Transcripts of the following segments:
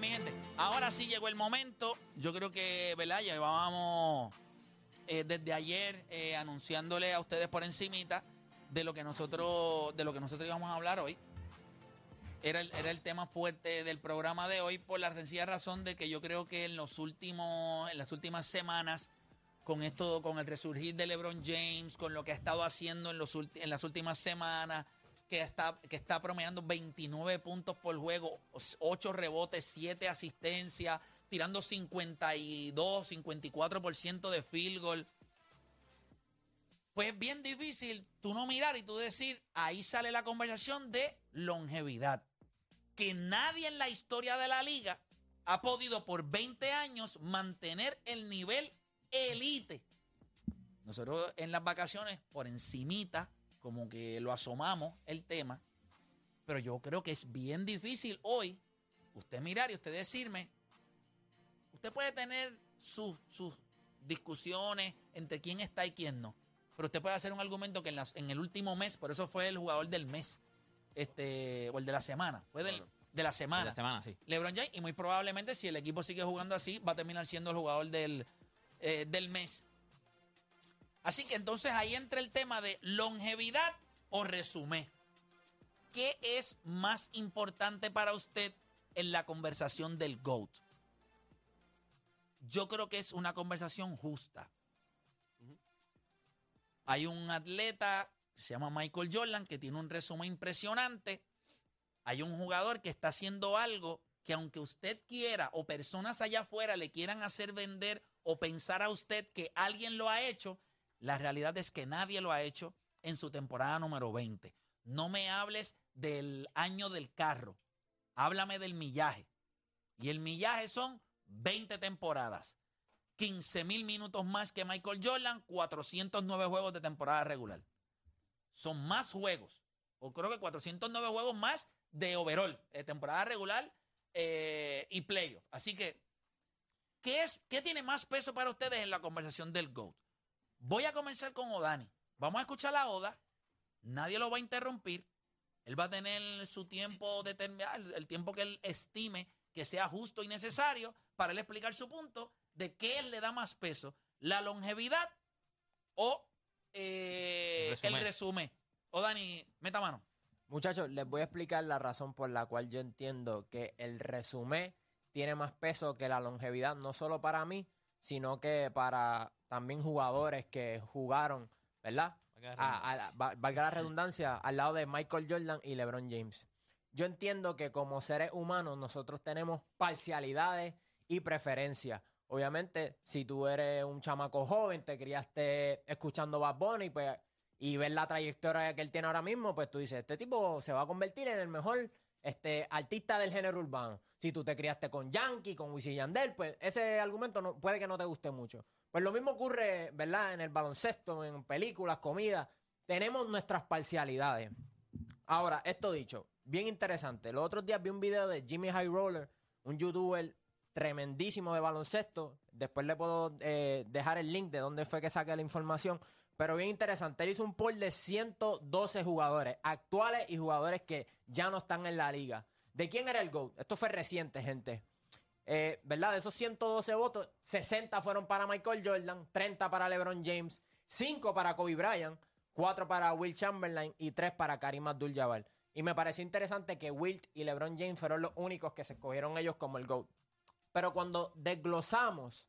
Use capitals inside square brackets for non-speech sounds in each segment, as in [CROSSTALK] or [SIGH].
Mi gente. Ahora sí llegó el momento. Yo creo que, ¿verdad? Llevábamos eh, desde ayer eh, anunciándole a ustedes por encimita de lo que nosotros, de lo que nosotros íbamos a hablar hoy. Era el, era el tema fuerte del programa de hoy por la sencilla razón de que yo creo que en los últimos, en las últimas semanas, con esto, con el resurgir de LeBron James, con lo que ha estado haciendo en, los, en las últimas semanas, que está, que está promediando 29 puntos por juego, 8 rebotes, 7 asistencias, tirando 52, 54% de field goal. Pues es bien difícil tú no mirar y tú decir, ahí sale la conversación de longevidad. Que nadie en la historia de la liga ha podido por 20 años mantener el nivel elite. Nosotros en las vacaciones, por encimita, como que lo asomamos el tema, pero yo creo que es bien difícil hoy usted mirar y usted decirme, usted puede tener sus, sus discusiones entre quién está y quién no, pero usted puede hacer un argumento que en, las- en el último mes, por eso fue el jugador del mes, este, o el de la semana, fue del- de la semana. De la semana, sí. LeBron James, y muy probablemente si el equipo sigue jugando así, va a terminar siendo el jugador del, eh, del mes. Así que entonces ahí entra el tema de longevidad o resumen. ¿Qué es más importante para usted en la conversación del GOAT? Yo creo que es una conversación justa. Hay un atleta, se llama Michael Jordan, que tiene un resumen impresionante. Hay un jugador que está haciendo algo que aunque usted quiera o personas allá afuera le quieran hacer vender o pensar a usted que alguien lo ha hecho, la realidad es que nadie lo ha hecho en su temporada número 20. No me hables del año del carro, háblame del millaje. Y el millaje son 20 temporadas, 15 mil minutos más que Michael Jordan, 409 juegos de temporada regular. Son más juegos, o creo que 409 juegos más de overall, de temporada regular eh, y playoff. Así que, ¿qué, es, ¿qué tiene más peso para ustedes en la conversación del GOAT? Voy a comenzar con Odani. Vamos a escuchar a Oda. Nadie lo va a interrumpir. Él va a tener su tiempo determinado, el- tiempo que él estime que sea justo y necesario para él explicar su punto de qué él le da más peso, la longevidad o eh, El el resumen. resumen. Odani, meta mano. Muchachos, les voy a explicar la razón por la cual yo entiendo que el resumen tiene más peso que la longevidad, no solo para mí, sino que para también jugadores que jugaron, ¿verdad? A- a la- va- valga la redundancia, al lado de Michael Jordan y LeBron James. Yo entiendo que como seres humanos nosotros tenemos parcialidades y preferencias. Obviamente, si tú eres un chamaco joven, te criaste escuchando Bad Bunny, pues y ves la trayectoria que él tiene ahora mismo, pues tú dices, este tipo se va a convertir en el mejor este, artista del género urbano. Si tú te criaste con Yankee, con Wisin Yandel, pues ese argumento no, puede que no te guste mucho. Pues lo mismo ocurre, ¿verdad? En el baloncesto, en películas, comida. Tenemos nuestras parcialidades. Ahora, esto dicho, bien interesante. Los otros días vi un video de Jimmy High Roller, un youtuber tremendísimo de baloncesto. Después le puedo eh, dejar el link de dónde fue que saqué la información. Pero bien interesante. Él hizo un poll de 112 jugadores actuales y jugadores que ya no están en la liga. ¿De quién era el GOAT? Esto fue reciente, gente. Eh, ¿Verdad? De esos 112 votos, 60 fueron para Michael Jordan, 30 para LeBron James, 5 para Kobe Bryant, 4 para Will Chamberlain y 3 para Karim Abdul-Jabbar. Y me pareció interesante que Wilt y LeBron James fueron los únicos que se escogieron ellos como el GOAT. Pero cuando desglosamos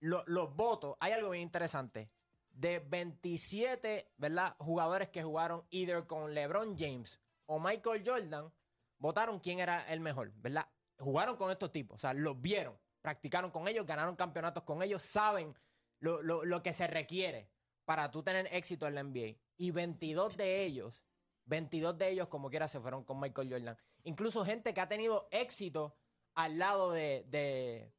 lo- los votos, hay algo bien interesante. De 27, ¿verdad? Jugadores que jugaron either con LeBron James o Michael Jordan, votaron quién era el mejor, ¿verdad? Jugaron con estos tipos, o sea, los vieron, practicaron con ellos, ganaron campeonatos con ellos, saben lo, lo- lo que se requiere para tú tener éxito en la NBA. Y 22 de ellos, 22 de ellos como quiera se fueron con Michael Jordan. Incluso gente que ha tenido éxito al lado de, de,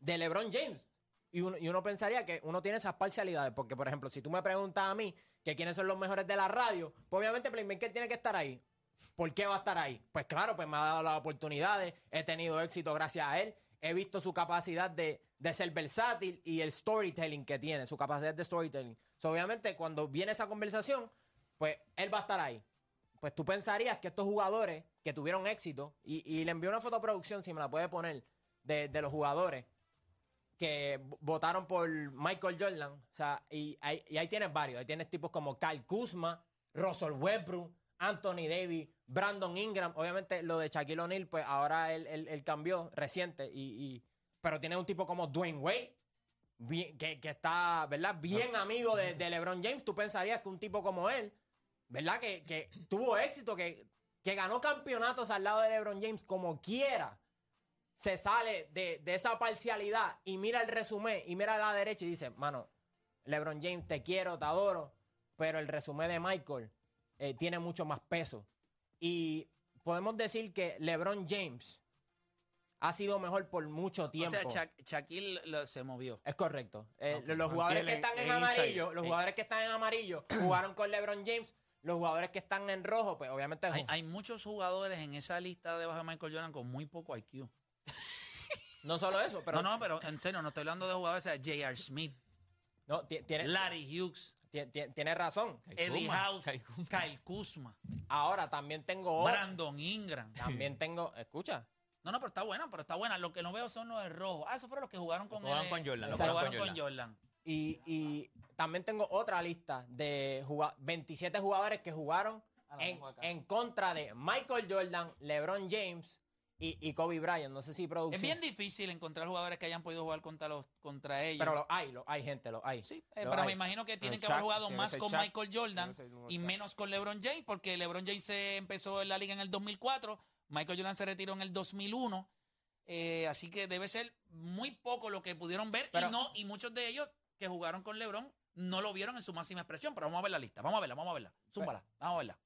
de LeBron James. Y uno, y uno pensaría que uno tiene esas parcialidades, porque por ejemplo, si tú me preguntas a mí que quiénes son los mejores de la radio, pues obviamente Playmaker tiene que estar ahí. ¿Por qué va a estar ahí? Pues claro, pues me ha dado las oportunidades, he tenido éxito gracias a él, he visto su capacidad de, de ser versátil y el storytelling que tiene, su capacidad de storytelling. So, obviamente, cuando viene esa conversación, pues él va a estar ahí. Pues tú pensarías que estos jugadores que tuvieron éxito, y, le envió una fotoproducción, si me la puede poner, de, de los jugadores que votaron por Michael Jordan. O sea, y, ahí- y ahí tienes varios. Ahí tienes tipos como Kyle Kuzma, Russell Westbrook, Anthony Davis, Brandon Ingram. Obviamente lo de Shaquille O'Neal, pues ahora él, él- él cambió reciente. Y, y- pero tienes un tipo como Dwayne Wade, bien- que, que está, ¿verdad? Bien amigo de, de LeBron James. Tú pensarías que un tipo como él, ¿verdad? Que, que tuvo éxito, que, que ganó campeonatos al lado de LeBron James como quiera se sale de, de esa parcialidad y mira el resumen y mira a la derecha y dice, mano, LeBron James, te quiero, te adoro, pero el resumen de Michael eh, tiene mucho más peso. Y podemos decir que LeBron James ha sido mejor por mucho O tiempo. sea, Sha- Shaquille lo- se movió. Es correcto. Eh. Los jugadores que están en amarillo, los Eh. jugadores que están en amarillo [CLEARS THROAT] jugaron con LeBron James. Los jugadores que están en rojo, pues obviamente Hay, hay muchos jugadores en esa lista debajo de Michael Jordan con muy poco IQ. [LAUGHS] no solo eso, pero no, no, pero en serio, no estoy hablando de jugadores. o sea, J.R. Smith, no, tiene, Larry Hughes, ti- ti- tiene razón. Eddie Kuzma, House, Kyle Kuzma. Kyle Kuzma, Ahora también tengo otro. Brandon Ingram. También tengo, escucha, No, no, pero está buena, pero está buena. Lo que no veo son los de rojo. Ah, esos fueron los que jugaron con jugaron él. con Jordan, Los jugaron jugaron con con Jordan. y, y también tengo otra lista de juga- 27 jugadores que jugaron Ah, la en, tengo acá. en contra de Michael Jordan, LeBron James y, y Kobe Bryant. No sé si Es producción. bien difícil encontrar jugadores que hayan podido jugar contra los contra ellos. pero lo hay, lo hay, gente, lo hay. Sí, eh, Lo pero hay. me imagino que tienen que haber jugado más con Michael Jordan y menos con LeBron James, porque LeBron James se empezó en la liga en el 2004, Michael Jordan se retiró en el 2001, eh, así que debe ser muy poco lo que pudieron ver Pero- y no y muchos de ellos que jugaron con LeBron no lo vieron en su máxima expresión, pero vamos a ver la lista, vamos a verla, vamos a verla, zúmbala, vamos a verla.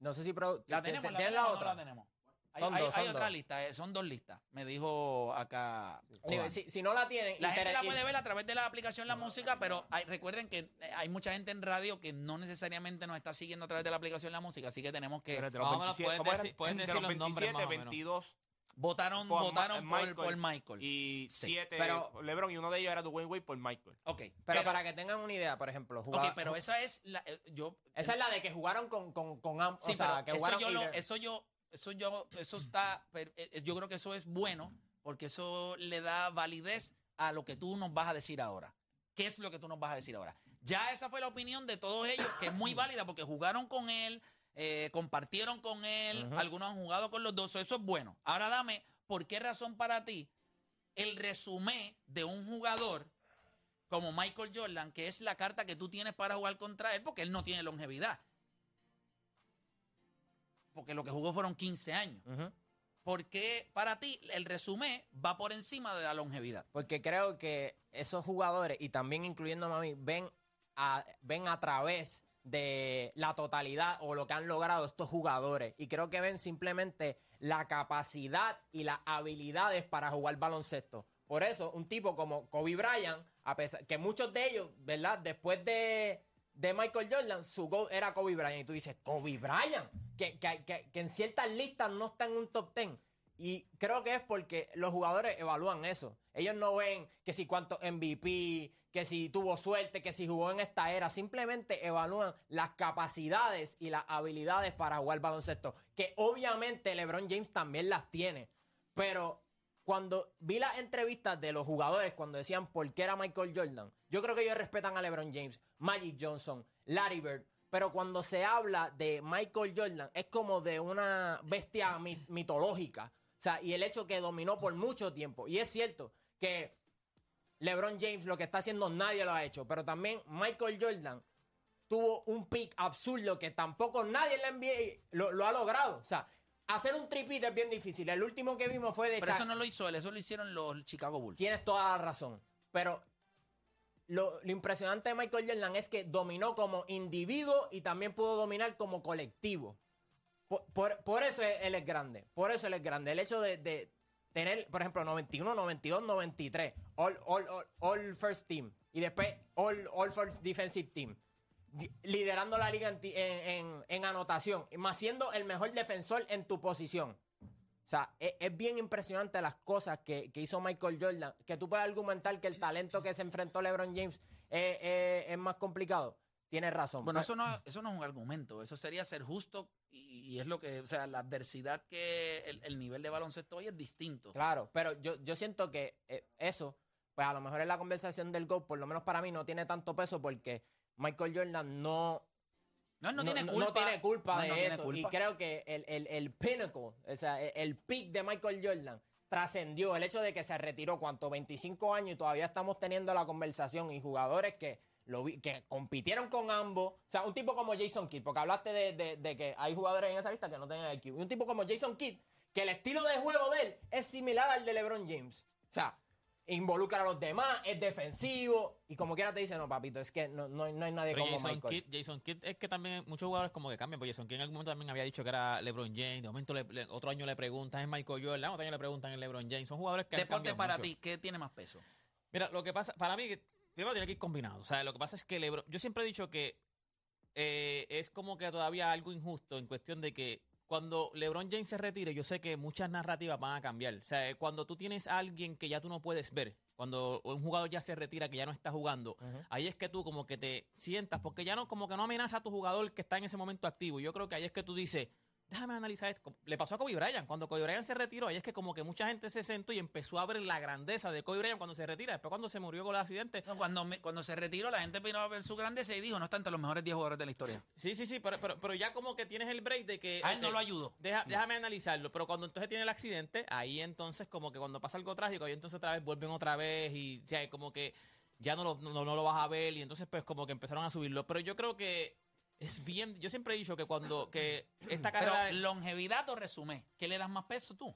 No sé si produ- La ¿te- tenemos, te- la ¿tienes tenemos, la o no otra? la tenemos. Hay, Son hay- dos, hay son otra dos. lista, eh, son dos listas, me dijo acá. Juan. si, si no la tienen, La gente la puede ver a través de la aplicación La Música, pero hay- recuerden que eh, hay mucha gente en radio que no necesariamente nos está siguiendo a través de la aplicación La Música, así que tenemos que... Pero de los Más o menos 27, puedes ¿cómo eran? decir- puedes De decir los los nombres 27, más o menos. 22 Votaron, por Ma- votaron por, Michael. por Michael. y Sí. 7 Pero- LeBron y uno de ellos era Dwayne Wade por Michael. Ok, Pero para que tengan una idea, por ejemplo, ok, jugaba- pero esa es la... eh, yo, esa es la de que jugaron con, con, con ambos. Sí, o sea, pero que eso jugaron yo, lo- either- eso yo, eso yo, eso está, per- eh, yo creo que eso es bueno porque eso le da validez a lo que tú nos vas a decir ahora. ¿Qué es lo que tú nos vas a decir ahora? Ya esa fue la opinión de todos ellos, que es muy [COUGHS] válida porque jugaron con él, eh, compartieron con él, algunos han jugado con los dos, so eso es bueno. Ahora dame, ¿por qué razón para ti el resumen de un jugador como Michael Jordan, que es la carta que tú tienes para jugar contra él, porque él no tiene longevidad? Porque lo que jugó fueron 15 años. Ujú. ¿Por qué para ti el resumen va por encima de la longevidad? Porque creo que esos jugadores, y también incluyéndome a mí, ven a, ven a través de la totalidad o lo que han logrado estos jugadores. Y creo que ven simplemente la capacidad y las habilidades para jugar baloncesto. Por eso, un tipo como Kobe Bryant, a pesar que muchos de ellos, ¿verdad? Después de, de Michael Jordan, su goal era Kobe Bryant. Y tú dices, Kobe Bryant, que, en ciertas listas no está en un top 10. Y creo que es porque los jugadores evalúan eso. Ellos no ven que si cuántos MVP, que si tuvo suerte, que si jugó en esta era. Simplemente evalúan las capacidades y las habilidades para jugar baloncesto. Que obviamente LeBron James también las tiene. Pero cuando vi las entrevistas de los jugadores cuando decían por qué era Michael Jordan, yo creo que ellos respetan a LeBron James, Magic Johnson, Larry Bird, Pero cuando se habla de Michael Jordan, es como de una bestia mi- mitológica. O sea, y el hecho que dominó por mucho tiempo. Y es cierto que LeBron James lo que está haciendo nadie lo ha hecho. Pero también Michael Jordan tuvo un pick absurdo que tampoco nadie en la NBA lo, lo ha logrado. O sea, hacer un tripit es bien difícil. El último que vimos fue de Pero eso no lo hizo él, eso lo hicieron los Chicago Bulls. Tienes toda la razón. Pero lo, lo impresionante de Michael Jordan es que dominó como individuo y también pudo dominar como colectivo. Por, por- eso él es grande. Por eso él es grande. El hecho de, de tener, por ejemplo, 91, 92, 93, all, all, all, first team y después all, all first defensive team. Liderando la liga en, en- en- en anotación, más siendo el mejor defensor en tu posición. O sea, es, es bien impresionante las cosas que, que hizo Michael Jordan. Que tú puedes argumentar que el talento que se enfrentó LeBron James es, es- es más complicado. Tienes razón. Bueno, Pero- eso no, eso no es un argumento, eso sería ser justo y, y es lo que, o sea, la adversidad que el, el nivel de baloncesto hoy es distinto. Claro, pero yo, yo siento que eh, eso, pues a lo mejor en la conversación del GOAT, por lo menos para mí, no tiene tanto peso porque Michael Jordan no, No, no, tiene culpa. no tiene culpa de tiene eso. culpa. Y creo que el, el, el pinnacle, o sea, el, el peak de Michael Jordan trascendió el hecho de que se retiró, ¿cuánto? 25 años y todavía estamos teniendo la conversación y jugadores que lo vi- que compitieron con ambos. O sea, un tipo como Jason Kidd, porque hablaste de, de- de que hay jugadores en esa lista que no tienen IQ. Y un tipo como Jason Kidd, que el estilo de juego de él es similar al de LeBron James. O sea, involucra a los demás, es defensivo. Y como quiera te dice, no, papito, es que no, no, hay- no hay nadie Pero como Jason Michael. Kidd, Jason Kidd es que también muchos jugadores como que cambian, porque Jason Kidd en algún momento también había dicho que era LeBron James, de momento le- le- otro año le preguntan es Michael Jordan, otro año le preguntan es LeBron James, son jugadores que han Deporte para mucho. ti, ¿qué tiene más peso? Mira, lo que pasa, para mí, primero tiene que ir combinado. O sea, lo que pasa es que LeBron, yo siempre he dicho que eh, es como que todavía algo injusto en cuestión de que cuando LeBron James se retire, yo sé que muchas narrativas van a cambiar. O sea, cuando tú tienes a alguien que ya tú no puedes ver, cuando un jugador ya se retira, que ya no está jugando, ahí es que tú como que te sientas, porque ya no, como que no amenaza a tu jugador que está en ese momento activo. Yo creo que ahí es que tú dices, déjame analizar esto. Le pasó a Kobe Bryant. Cuando Kobe Bryant se retiró, ahí es que como que mucha gente se sentó y empezó a ver la grandeza de Kobe Bryant cuando se retira. Después cuando se murió con el accidente. No, cuando, me- cuando se retiró, la gente vino a ver su grandeza y dijo, no está entre los mejores 10 jugadores de la historia. Sí, sí, sí, pero, pero, pero ya como que tienes el break de que... A él no lo ayudó. deja- Déjame analizarlo, pero cuando entonces tiene el accidente, ahí entonces como que cuando pasa algo trágico, ahí entonces otra vez vuelven otra vez y sea, como que ya no lo, no, no lo vas a ver y entonces pues como que empezaron a subirlo. Pero yo creo que es bien, yo siempre he dicho que cuando que [CLEARS THROAT] esta carrera... longevidad o resumen, ¿qué le das más peso tú?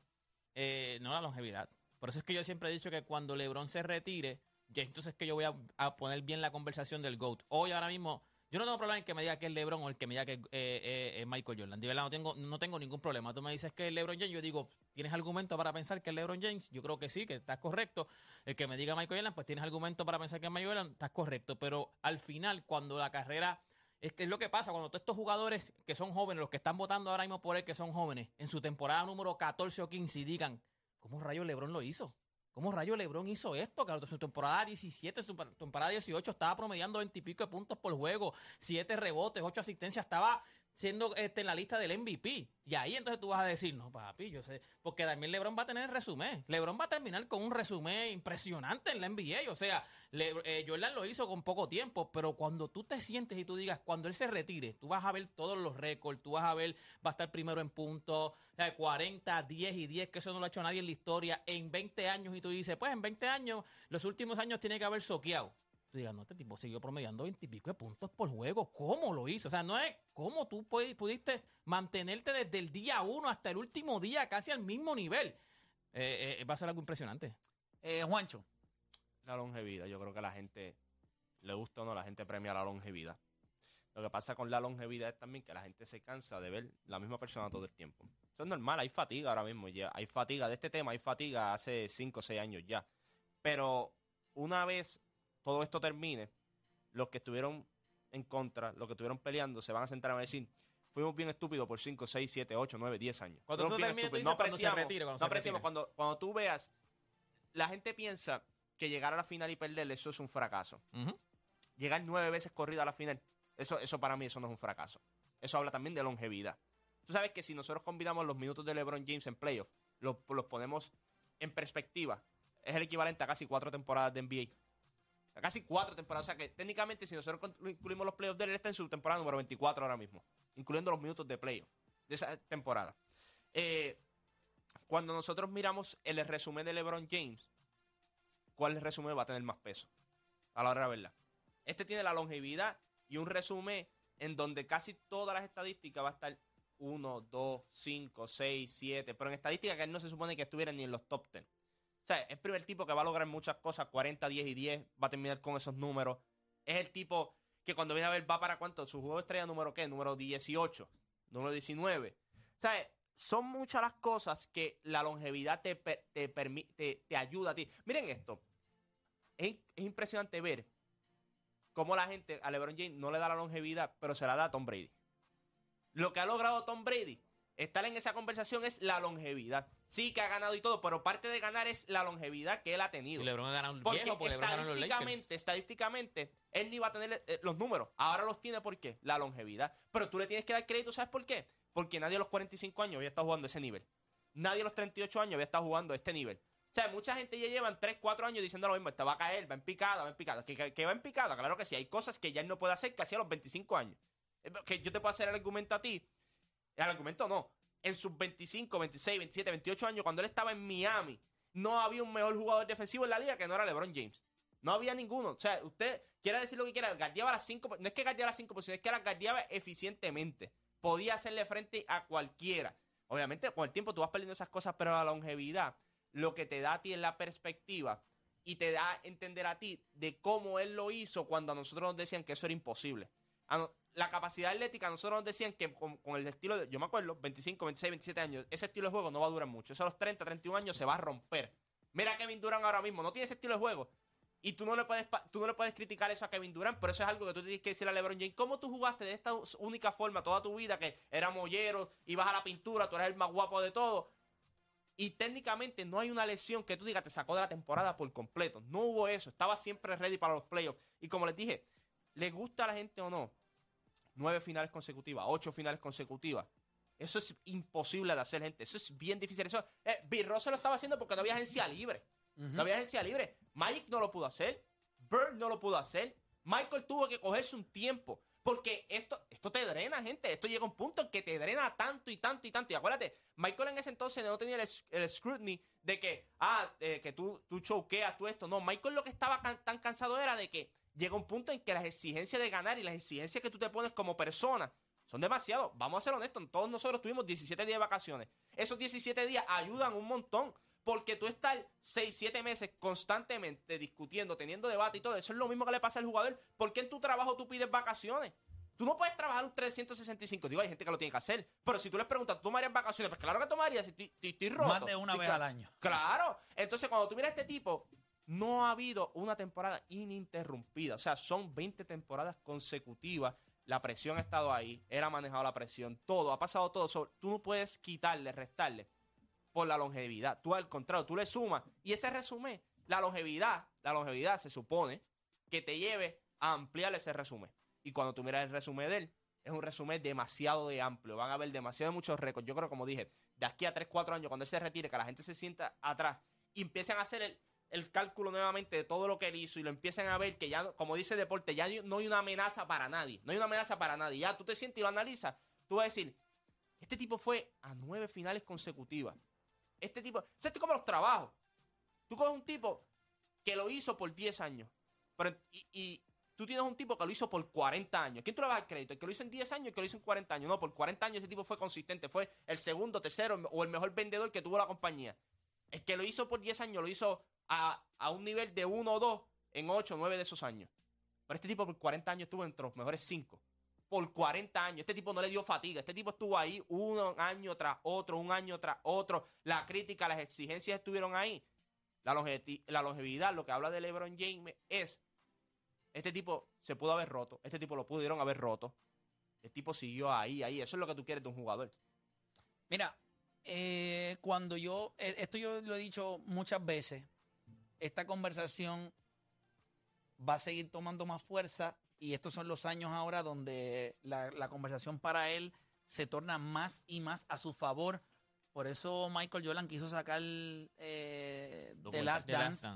Eh, no la longevidad. Por eso es que yo siempre he dicho que cuando LeBron se retire, ya entonces es que yo voy a, a poner bien la conversación del GOAT. Hoy, ahora mismo, yo no tengo problema en que me diga que es LeBron o el que me diga que es eh, eh, eh, Michael Jordan. De verdad, no tengo, no tengo ningún problema. Tú me dices que es LeBron James, yo digo, ¿tienes argumento para pensar que es LeBron James? Yo creo que sí, que estás correcto. El que me diga Michael Jordan, pues tienes argumento para pensar que es Michael Jordan, estás correcto. Pero al final, cuando la carrera... Es que es lo que pasa cuando todos estos jugadores que son jóvenes, los que están votando ahora mismo por él, que son jóvenes, en su temporada número 14 o 15 y digan, ¿Cómo rayo LeBron lo hizo? ¿Cómo rayo LeBron hizo esto? Claro, su temporada 17, su temporada 18 estaba promediando 20 y pico de puntos por juego, 7 rebotes, 8 asistencias, estaba siendo este, en la lista del MVP. Y ahí entonces tú vas a decir, no, papi, yo sé, porque también LeBron va a tener resumen. LeBron va a terminar con un resumen impresionante en la NBA. O sea, Le- eh, Jordan lo hizo con poco tiempo, pero cuando tú te sientes y tú digas, cuando él se retire, tú vas a ver todos los récords, tú vas a ver, va a estar primero en puntos, o sea, 40, 10 y 10, que eso no lo ha hecho nadie en la historia, en 20 años, y tú dices, pues en 20 años, los últimos años tiene que haber soqueado. No, este tipo siguió promediando 20 y pico de puntos por juego. ¿Cómo lo hizo? O sea, no es cómo tú pudi- pudiste mantenerte desde el día uno hasta el último día casi al mismo nivel. Eh, eh, va a ser algo impresionante. Eh, Juancho, La longevidad. Yo creo que la gente, le gusta o no, la gente premia la longevidad. Lo que pasa con la longevidad es también que la gente se cansa de ver la misma persona todo el tiempo. Eso es normal, hay fatiga ahora mismo ya. Hay fatiga de este tema, hay fatiga hace 5 o 6 años ya. Pero una vez todo esto termine, los que estuvieron en contra, los que estuvieron peleando, se van a sentar a decir, fuimos bien estúpidos por 5, 6, 7, 8, 9, 10 años. Cuando Fuimos tú termines, tú dices cuando se retire, cuando no se retire. cuando, cuando tú veas, la gente piensa que llegar a la final y perder, eso es un fracaso. Llegar nueve veces corrido a la final, eso, eso para mí eso no es un fracaso. Eso habla también de longevidad. Tú sabes que si nosotros combinamos los minutos de LeBron James en playoff, los, los ponemos en perspectiva, es el equivalente a casi cuatro temporadas de NBA. Casi cuatro temporadas. O sea que técnicamente, si nosotros incluimos los playoffs de él, está en su temporada número 24 ahora mismo, incluyendo los minutos de playoff de esa temporada. Eh, cuando nosotros miramos el resumen de LeBron James, ¿cuál resumen va a tener más peso? A la hora de verdad. Este tiene la longevidad y un resumen en donde casi todas las estadísticas va a estar 1, 2, 5, 6, 7, pero en estadística que él no se supone que estuviera ni en los top 10. O sea, es el primer tipo que va a lograr muchas cosas, 40, 10 y 10, va a terminar con esos números. Es el tipo que cuando viene a ver va para cuánto, su juego estrella número qué, número 18, número 19. O sea, son muchas las cosas que la longevidad te, te, te, te ayuda a ti. Miren esto, es, es impresionante ver cómo la gente a LeBron James no le da la longevidad, pero se la da a Tom Brady. Lo que ha logrado Tom Brady, estar en esa conversación es la longevidad. Sí que ha ganado y todo, pero parte de ganar es la longevidad que él ha tenido. Y LeBron ha ganado un Porque viejo porque estadísticamente, estadísticamente, él ni iba a tener eh, los números. Ahora los tiene ¿por qué? La longevidad. Pero tú le tienes que dar crédito, ¿sabes por qué? Porque nadie a los 45 años había estado jugando ese nivel. Nadie a los 38 años había estado jugando este nivel. O sea, mucha gente ya llevan 3, 4 años diciendo lo mismo. Esta va a caer, va en picada, va en picada. ¿Que, que, que va en picada? Claro que sí. Hay cosas que ya él no puede hacer que hacía a los 25 años. Eh, Que yo te puedo hacer el argumento a ti. El argumento no. En sus 25, 26, 27, 28 años, cuando él estaba en Miami, no había un mejor jugador defensivo en la liga que no era LeBron James. No había ninguno. O sea, usted quiera decir lo que quiera, guardiaba las cinco. No es que guardiaba las cinco posiciones, es que las guardiaba eficientemente. Podía hacerle frente a cualquiera. Obviamente, con el tiempo tú vas perdiendo esas cosas, pero la longevidad lo que te da a ti es la perspectiva y te da a entender a ti de cómo él lo hizo cuando a nosotros nos decían que eso era imposible. A no- la capacidad atlética, nosotros nos decían que con, el estilo de, yo me acuerdo, 25, 26, 27 años, ese estilo de juego no va a durar mucho. Eso a los 30, 31 años se va a romper. Mira a Kevin Durant ahora mismo, no tiene ese estilo de juego. Y tú no le puedes tú no le puedes criticar eso a Kevin Durant, pero eso es algo que tú tienes que decirle a LeBron James. ¿Cómo tú jugaste de esta única forma toda tu vida que era mollero, ibas a la pintura, tú eres el más guapo de todo? Y técnicamente no hay una lesión que tú digas te sacó de la temporada por completo. No hubo eso. Estaba siempre ready para los playoffs. Y como les dije, le gusta a la gente o no, nueve finales consecutivas, ocho finales consecutivas. Eso es imposible de hacer, gente. Eso es bien difícil. Eso, eh, Russell lo estaba haciendo porque no había agencia libre. No había agencia libre. Magic no lo pudo hacer. Bird no lo pudo hacer. Michael tuvo que cogerse un tiempo. Porque esto, esto te drena, gente. Esto llega a un punto en que te drena tanto y tanto y tanto. Y acuérdate, Michael en ese entonces no tenía el, scrutiny de que, ah, eh, que tú, tú choqueas, tú esto. No, Michael lo que estaba can- tan cansado era de que llega un punto en que las exigencias de ganar y las exigencias que tú te pones como persona son demasiado. Vamos a ser honestos, todos nosotros tuvimos 17 días de vacaciones. Esos 17 días ayudan un montón. Porque tú estar 6, 7 meses constantemente discutiendo, teniendo debate y todo, eso es lo mismo que le pasa al jugador. ¿Por qué en tu trabajo tú pides vacaciones? Tú no puedes trabajar un 365. Digo, hay gente que lo tiene que hacer. Pero si tú les preguntas, ¿tú tomarías vacaciones? Pues claro que tomarías. Si estoy, roto. Más de una vez al año. Claro. Entonces, cuando tú miras a este tipo, no ha habido una temporada ininterrumpida. O sea, son 20 temporadas consecutivas. La presión ha estado ahí. Él ha manejado la presión. Todo. Ha pasado todo. Tú no puedes quitarle, restarle por la longevidad. Tú al contrario, tú le sumas. Y ese resumen, la longevidad, la longevidad se supone que te lleve a ampliar ese resumen. Y cuando tú miras el resumen de él, es un resumen demasiado de amplio. Van a haber demasiado muchos récords. Yo creo, como dije, de aquí a 3, 4 años, cuando él se retire, que la gente se sienta atrás empiezan a hacer el, el cálculo nuevamente de todo lo que él hizo y lo empiezan a ver que ya, como dice el deporte, ya no hay una amenaza para nadie. No hay una amenaza para nadie. Ya tú te sientes y lo analizas. Tú vas a decir, este tipo fue a nueve finales consecutivas. Este tipo, esto es como los trabajos. Tú coges un tipo que lo hizo por 10 años. Pero, y, tú tienes un tipo que lo hizo por 40 años. ¿Quién tú le vas a dar crédito? ¿El que lo hizo en 10 años el que lo hizo en 40 años? No, por 40 años ese tipo fue consistente. Fue el segundo, tercero o el mejor vendedor que tuvo la compañía. El que lo hizo por 10 años lo hizo a, a un nivel de 1 o 2 en 8 o 9 de esos años. Pero este tipo por 40 años estuvo entre los mejores 5. Por 40 años. Este tipo no le dio fatiga. Este tipo estuvo ahí un año tras otro, un año tras otro. La crítica, las exigencias estuvieron ahí. La, longevi- la longevidad, lo que habla de LeBron James es, este tipo se pudo haber roto. Este tipo lo pudieron haber roto. El tipo siguió ahí, ahí. Eso es lo que tú quieres de un jugador. Mira, eh, cuando yo, eh, esto yo lo he dicho muchas veces, esta conversación va a seguir tomando más fuerza y estos son los años ahora donde la, la conversación para él se torna más y más a su favor. Por eso Michael Jordan quiso sacar eh, The Last The Dance,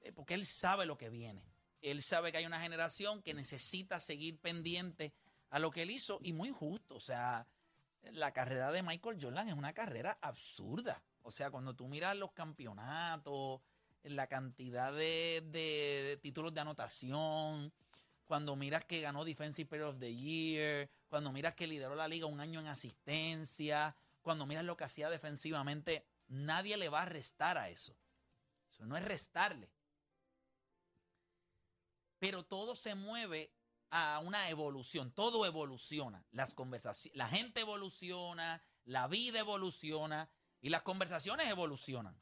eh, porque él sabe lo que viene. él sabe que hay una generación que necesita seguir pendiente a lo que él hizo y muy justo. O sea, la carrera de Michael Jordan es una carrera absurda. O sea, cuando tú miras los campeonatos, la cantidad de, de títulos de anotación, cuando miras que ganó Defensive Player of the Year, cuando miras que lideró la liga un año en asistencia, cuando miras lo que hacía defensivamente, nadie le va a restar a eso. Eso no es restarle. Pero todo se mueve a una evolución, todo evoluciona. Las la gente evoluciona, la vida evoluciona y las conversaciones evolucionan.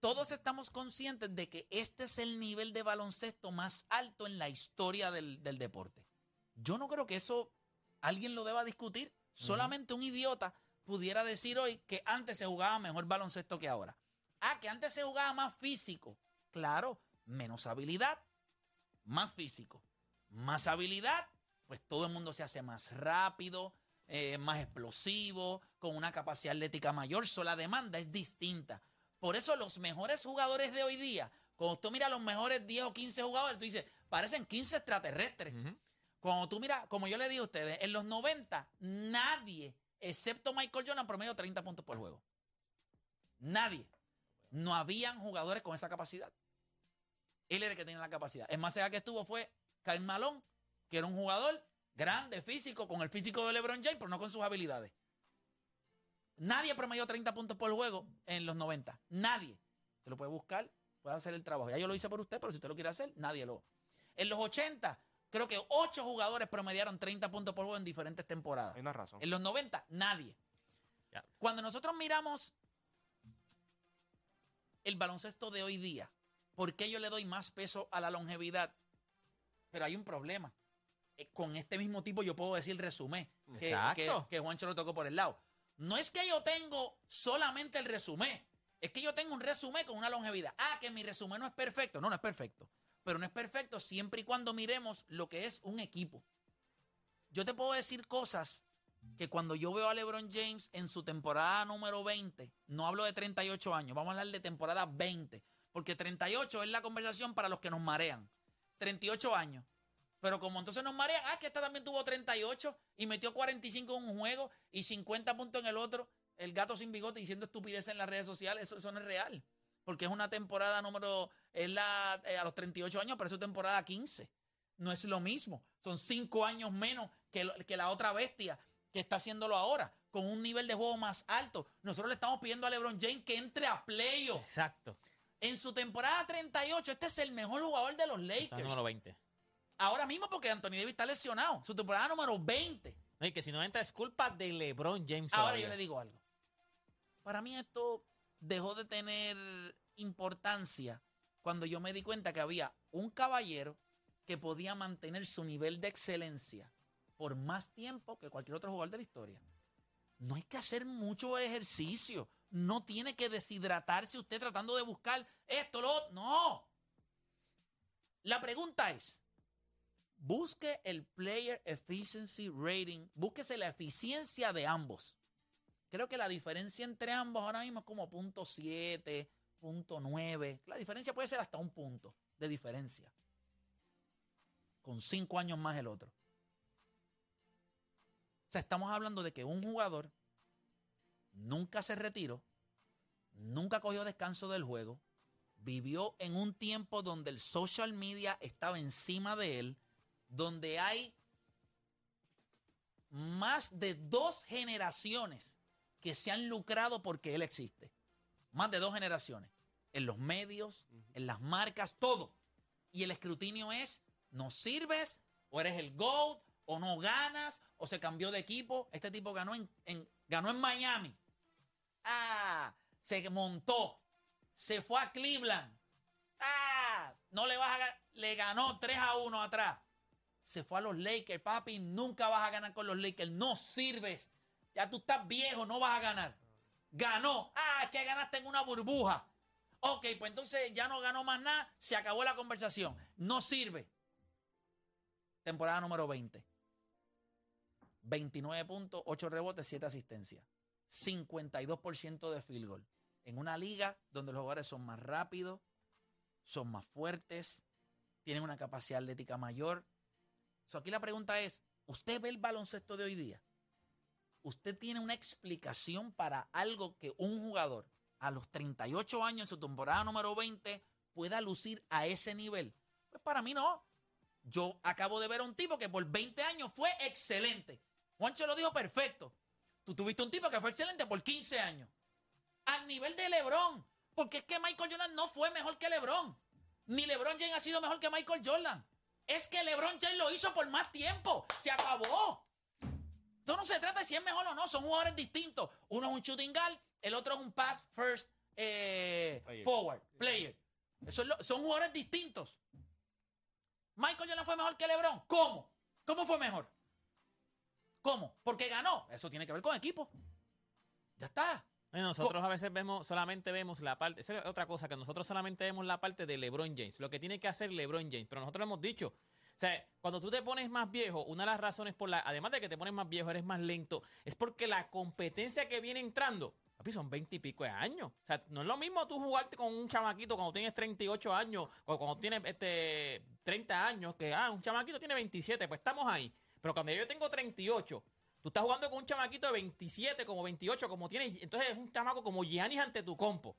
Todos estamos conscientes de que este es el nivel de baloncesto más alto en la historia del, del deporte. Yo no creo que eso alguien lo deba discutir. Solamente un idiota pudiera decir hoy que antes se jugaba mejor baloncesto que ahora. Ah, que antes se jugaba más físico. Claro, menos habilidad, más físico. Más habilidad, pues todo el mundo se hace más rápido, eh, más explosivo, con una capacidad atlética mayor. So, la demanda es distinta. Por eso los mejores jugadores de hoy día, cuando tú miras los mejores 10 o 15 jugadores, tú dices, parecen 15 extraterrestres. Cuando tú miras, como yo le digo a ustedes, en los 90 nadie, excepto Michael Jordan, promedio 30 puntos por juego. Nadie. No habían jugadores con esa capacidad. Él era el que tenía la capacidad. El más allá que estuvo fue Kyle Malone, que era un jugador grande, físico, con el físico de LeBron James, pero no con sus habilidades. Nadie promedió 30 puntos por juego en los 90. Nadie. Te lo puede buscar, puede hacer el trabajo. Ya yo lo hice por usted, pero si usted lo quiere hacer, nadie lo. En los 80, creo que 8 jugadores promediaron 30 puntos por juego en diferentes temporadas. Hay una razón. En los 90, nadie. Cuando nosotros miramos el baloncesto de hoy día, ¿por qué yo le doy más peso a la longevidad? Pero hay un problema. Eh, Con este mismo tipo yo puedo decir resumen, que, Exacto. que, que Juancho lo tocó por el lado. No es que yo tengo solamente el resumen, es que yo tengo un resumen con una longevidad. Ah, que mi resumen no es perfecto. No, no es perfecto. Pero no es perfecto siempre y cuando miremos lo que es un equipo. Yo te puedo decir cosas que cuando yo veo a LeBron James en su temporada número 20, no hablo de 38 años, vamos a hablar de temporada 20, porque 38 es la conversación para los que nos marean. 38 años. Pero como entonces nos marean, ah, que esta también tuvo 38 y metió 45 en un juego y 50 puntos en el otro, el gato sin bigote diciendo estupidez en las redes sociales, eso, eso no es real. Porque es una temporada número, es la, eh, a los 38 años, pero es su temporada 15. No es lo mismo. Son 5 años menos que, lo- que la otra bestia que está haciéndolo ahora, con un nivel de juego más alto. Nosotros le estamos pidiendo a LeBron James que entre a playoffs. Exacto. En su temporada 38, este es el mejor jugador de los Está Lakers. número 20. Ahora mismo porque Anthony Davis está lesionado. Su temporada número 20. No, y que si no entra es culpa de LeBron James. Ahora todavía. yo le digo algo. Para mí esto dejó de tener importancia cuando yo me di cuenta que había un caballero que podía mantener su nivel de excelencia por más tiempo que cualquier otro jugador de la historia. No hay que hacer mucho ejercicio. No tiene que deshidratarse usted tratando de buscar esto, lo otro. No. La pregunta es, busque el Player Efficiency Rating, búsquese la eficiencia de ambos. Creo que la diferencia entre ambos ahora mismo es como punto .7, punto .9. La diferencia puede ser hasta un punto de diferencia. Con cinco años más el otro. O sea, estamos hablando de que un jugador nunca se retiró, nunca cogió descanso del juego, vivió en un tiempo donde el social media estaba encima de él, donde hay más de dos generaciones que se han lucrado porque él existe. Más de dos generaciones. En los medios, en las marcas, todo. Y el escrutinio es, no sirves, o eres el GOAT, o no ganas, o se cambió de equipo. Este tipo ganó en, en- ganó en Miami. Ah, se montó. Se fue a Cleveland. Ah, no le vas a ganar. Le ganó 3 a 1 atrás. Se fue a los Lakers, papi. Nunca vas a ganar con los Lakers. No sirves. Ya tú estás viejo, no vas a ganar. Ganó. Ah, es que ganaste en una burbuja. Ok, pues entonces ya no ganó más nada. Se acabó la conversación. No sirve. Temporada número 20. 29 puntos, 8 rebotes, 7 asistencias. 52% de field goal. En una liga donde los jugadores son más rápidos, son más fuertes, tienen una capacidad atlética mayor. Aquí la pregunta es, ¿usted ve el baloncesto de hoy día? ¿Usted tiene una explicación para algo que un jugador a los 38 años en su temporada número 20 pueda lucir a ese nivel? Pues para mí no. Yo acabo de ver a un tipo que por 20 años fue excelente. Juancho lo dijo perfecto. Tú tuviste un tipo que fue excelente por 15 años. Al nivel de LeBron. Porque es que Michael Jordan no fue mejor que LeBron. Ni LeBron James ha sido mejor que Michael Jordan. Es que LeBron James lo hizo por más tiempo. Se acabó. Esto no se trata de si es mejor o no. Son jugadores distintos. Uno es un shooting guard, el otro es un pass first eh, Player. forward player. Eso es lo- son jugadores distintos. Michael Jordan fue mejor que LeBron. ¿Cómo? ¿Cómo fue mejor? ¿Cómo? Porque ganó. Eso tiene que ver con equipo. Ya está. Nosotros a veces vemos, solamente vemos la parte, esa es otra cosa, que nosotros solamente vemos la parte de LeBron James, lo que tiene que hacer LeBron James, pero nosotros lo hemos dicho. O sea, cuando tú te pones más viejo, una de las razones por la, además de que te pones más viejo, eres más lento, es porque la competencia que viene entrando, papi, son 20 y pico de años. O sea, no es lo mismo tú jugarte con un chamaquito cuando tienes 38 años, o cuando tienes este 30 años, que ah, un chamaquito tiene 27, pues estamos ahí. Pero cuando yo tengo 38, Tú estás jugando con un chamaquito de 27, como 28, como tiene. Entonces es un chamaco como Giannis ante tu compo. O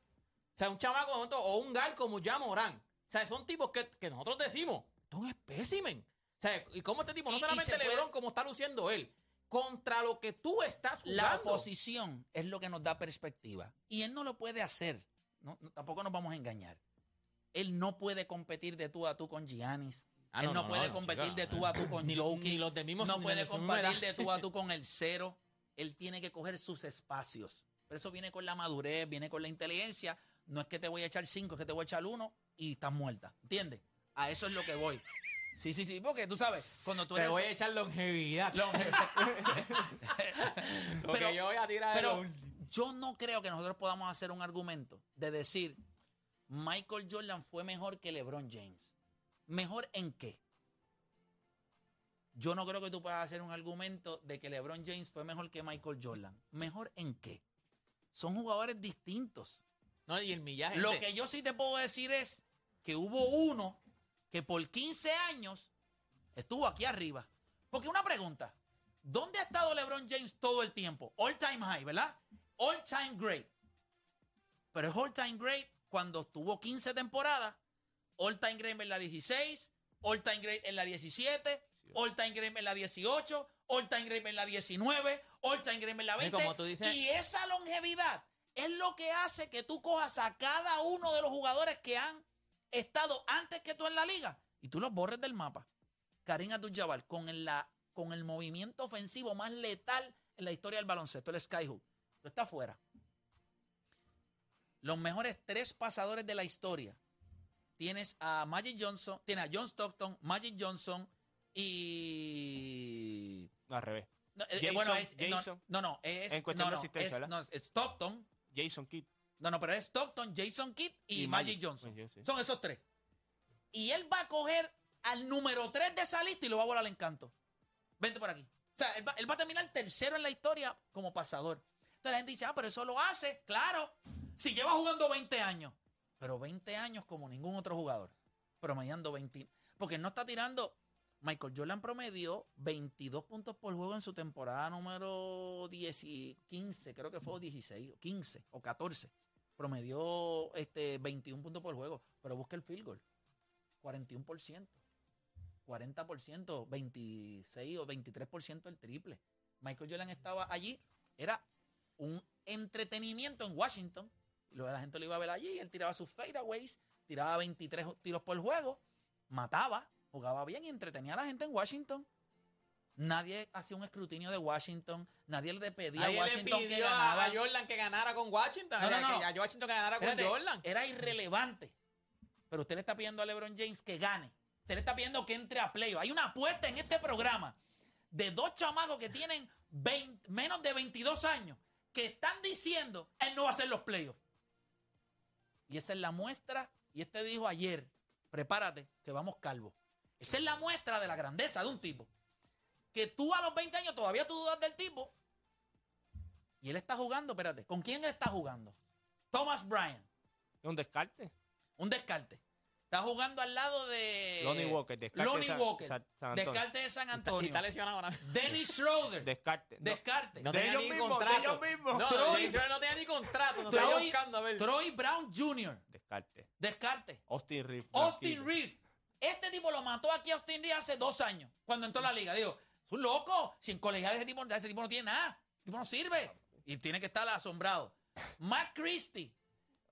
sea, un chamaco o un gal como ya Morán. O sea, son tipos que, que nosotros decimos, esto es un espécimen. O sea, y como este tipo, no Y- y solamente puede- LeBron, como está luciendo él, contra lo que tú estás jugando. La oposición es lo que nos da perspectiva. Y él no lo puede hacer. No- no- tampoco nos vamos a engañar. Él no puede competir de tú a tú con Giannis. Ah, él no, no, no, puede no, competir chica. de tú a tú con Ni- Jokic. ni los de mismos- no puede competir de tú a tú con el cero. [LAUGHS] Él tiene que coger sus espacios. Pero eso viene con la madurez, viene con la inteligencia. No es que te voy a echar cinco, es que te voy a echar uno y estás muerta. ¿Entiendes? A eso es lo que voy. Sí, sí, sí, porque tú sabes, cuando tú Te eres... voy a echar longevidad. [LAUGHS] lo [LAUGHS] pero- que yo voy a tirar Pero yo no creo que nosotros podamos hacer un argumento de decir Michael Jordan fue mejor que LeBron James. ¿Mejor en qué? Yo no creo que tú puedas hacer un argumento de que LeBron James fue mejor que Michael Jordan. ¿Mejor en qué? Son jugadores distintos. No, y el millaje. Lo que yo sí te puedo decir es que hubo uno que por 15 años estuvo aquí arriba. Porque una pregunta, ¿dónde ha estado LeBron James todo el tiempo? All time high, ¿verdad? All time great. Pero es all time great cuando tuvo 15 temporadas, all time great en la 16, all time great en la 17, all time great en la 18, all time great en la 19, all time great en la Y 20. como tú dices- y esa longevidad es lo que hace que tú cojas a cada uno de los jugadores que han estado antes que tú en la liga y tú los borres del mapa. Karim Abdul-Jabbar con el, la, con el movimiento ofensivo más letal en la historia del baloncesto, el skyhook. Tú estás fuera. Los mejores tres pasadores de la historia. Tienes a Magic Johnson, tienes a John Stockton, Magic Johnson y No, al revés. no, eh, Jason- bueno, es, no, Jason. no, no, es En cuestión no, de asistencia, es- ¿verdad? no, es Stockton, Jason Kidd. no, no, pero es Stockton, Jason Kidd y, Y Magic, Magic. Johnson. Sí. Son esos tres. Y él va a coger al número 3 de esa lista y lo va a volar al encanto. Vente por aquí. O sea, él va, él va a terminar tercero en la historia como pasador. Entonces la gente dice, ah, pero eso lo hace. Claro, si lleva jugando 20 años. Pero 20 años como ningún otro jugador. Promediando 20. Porque no está tirando. Michael Jordan promedió 22 puntos por juego en su temporada número 10 y 15, creo que fue 16, o 15 o 14. Promedió este, 21 puntos por juego. Pero busca el field goal. 41%. 40%, 26 o 23% el triple. Michael Jordan estaba allí. Era un entretenimiento en Washington. La gente lo iba a ver allí. Él tiraba sus fadeaways, tiraba 23 tiros por juego, mataba, jugaba bien y entretenía a la gente en Washington. Nadie hacía un escrutinio de Washington. Nadie le pedía Nadie a le Washington que pidió a, ganara. a Jordan que ganara con Washington. No, no, que- no. que a Washington que ganara con Espérate, Jordan. Era irrelevante. Pero usted le está pidiendo a LeBron James que gane. Usted le está pidiendo que entre a playoff. Hay una apuesta en este programa de dos chamacos que tienen 20 menos de 22 años que están diciendo él no va a hacer los playoffs. Y esa es la muestra. Y este dijo ayer, prepárate, que vamos calvo. Esa es la muestra de la grandeza de un tipo. Que tú a los 20 años todavía tú dudas del tipo. Y él está jugando, espérate, ¿con quién él está jugando? Thomas Bryant. Es un descarte. Un descarte. Está jugando al lado de. Lonnie Walker, descarte Lonnie de San- Walker. San- San Antonio. descarte de San Y Antonio. está lesionado ahora mismo. Dennis Schroeder. Descarte. No, descarte. No De tenía ellos ni de contrato. ellos mismos. No, Troy- no tenía ni contrato. No estaba Troy, buscando a ver. Troy Brown Jr. Descarte. Descarte. Austin Reeves. Austin. Reeves. Este tipo lo mató aquí a Austin Reeves hace dos años, cuando entró a la liga. Digo, es un loco. Si en colegial ese tipo, ese tipo no tiene nada. Ese tipo no sirve. Y tiene que estar asombrado. Matt Christie.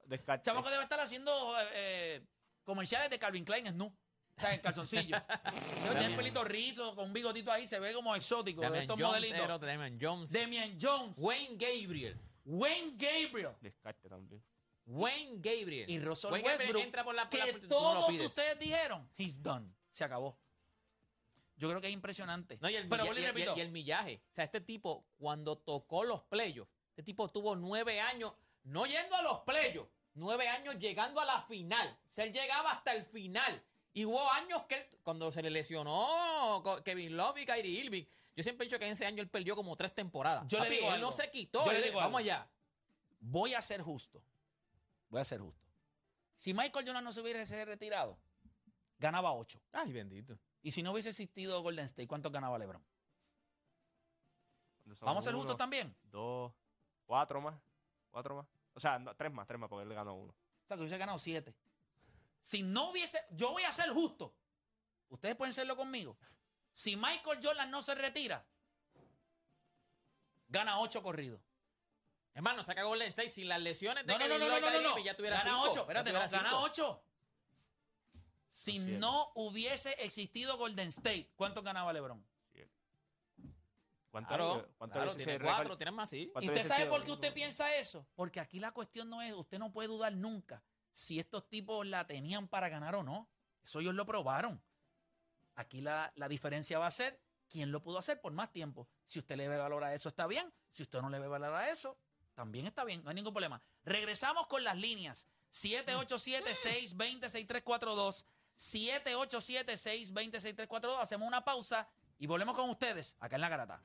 Descarte. Chavo que debe estar haciendo eh, eh, comerciales de Calvin Klein Snu. O sea, en calzoncillo. [LAUGHS] Debe tener pelito rizo, con un bigotito ahí, se ve como exótico de estos Jones, modelitos. era otro, Damian Jones. Damian Jones, Wayne Gabriel. Wayne Gabriel Descarte también. Wayne Gabriel. y Russell Wayne Gabriel Westbrook. entra por la, por la- que tú no lo todos pides. ustedes dijeron, he's done. Se acabó. Yo creo que es impresionante. No, y el, Pero milla- vuelvo y y el- repito, y el millaje. O sea, este tipo, cuando tocó los playos, este tipo tuvo nueve años, no yendo a los playos, nueve años llegando a la final. O sea, él llegaba hasta el final. Y hubo años que él, cuando se le lesionó Kevin Love y Kyrie Irving, yo siempre he dicho que en ese año él perdió como tres temporadas. Yo le digo él algo. no se quitó. Yo le digo vamos algo. allá. voy a ser justo. Voy a ser justo. Si Michael Jordan no se hubiese retirado, ganaba 8. Ay, bendito. Y si no hubiese existido Golden State, ¿cuántos ganaba LeBron? Vamos a ser justos también. Dos, cuatro más. Cuatro más. O sea, no, tres más, tres más, porque él le ganó uno. O sea, que hubiese ganado 7. Si no hubiese, yo voy a ser justo. Ustedes pueden serlo conmigo. Si Michael Jordan no se retira, gana 8 corridos. Hermano, saca Golden State sin las lesiones de No, no, no, no, no, no, no. Ya tuviera Gana cinco. 8, Ya espérate, no, gana. 8. Si no hubiese existido Golden State, ¿cuántos ganaba LeBron? ¿Cuánto, Claro, cuánto claro, tiene cuatro, tienes más, sí. ¿Cuánto ¿Y usted sabe por qué usted piensa eso? Porque aquí la cuestión no es, usted no puede dudar nunca si estos tipos la tenían para ganar o no. Eso ellos lo probaron. Aquí la, la diferencia va a ser quién lo pudo hacer por más tiempo. Si usted le ve valor a eso, está bien. Si usted no le ve valor a eso, también está bien. No hay ningún problema. Regresamos con las líneas. 787-620-6342. 787-620-6342. Hacemos una pausa y volvemos con ustedes acá en La Garata.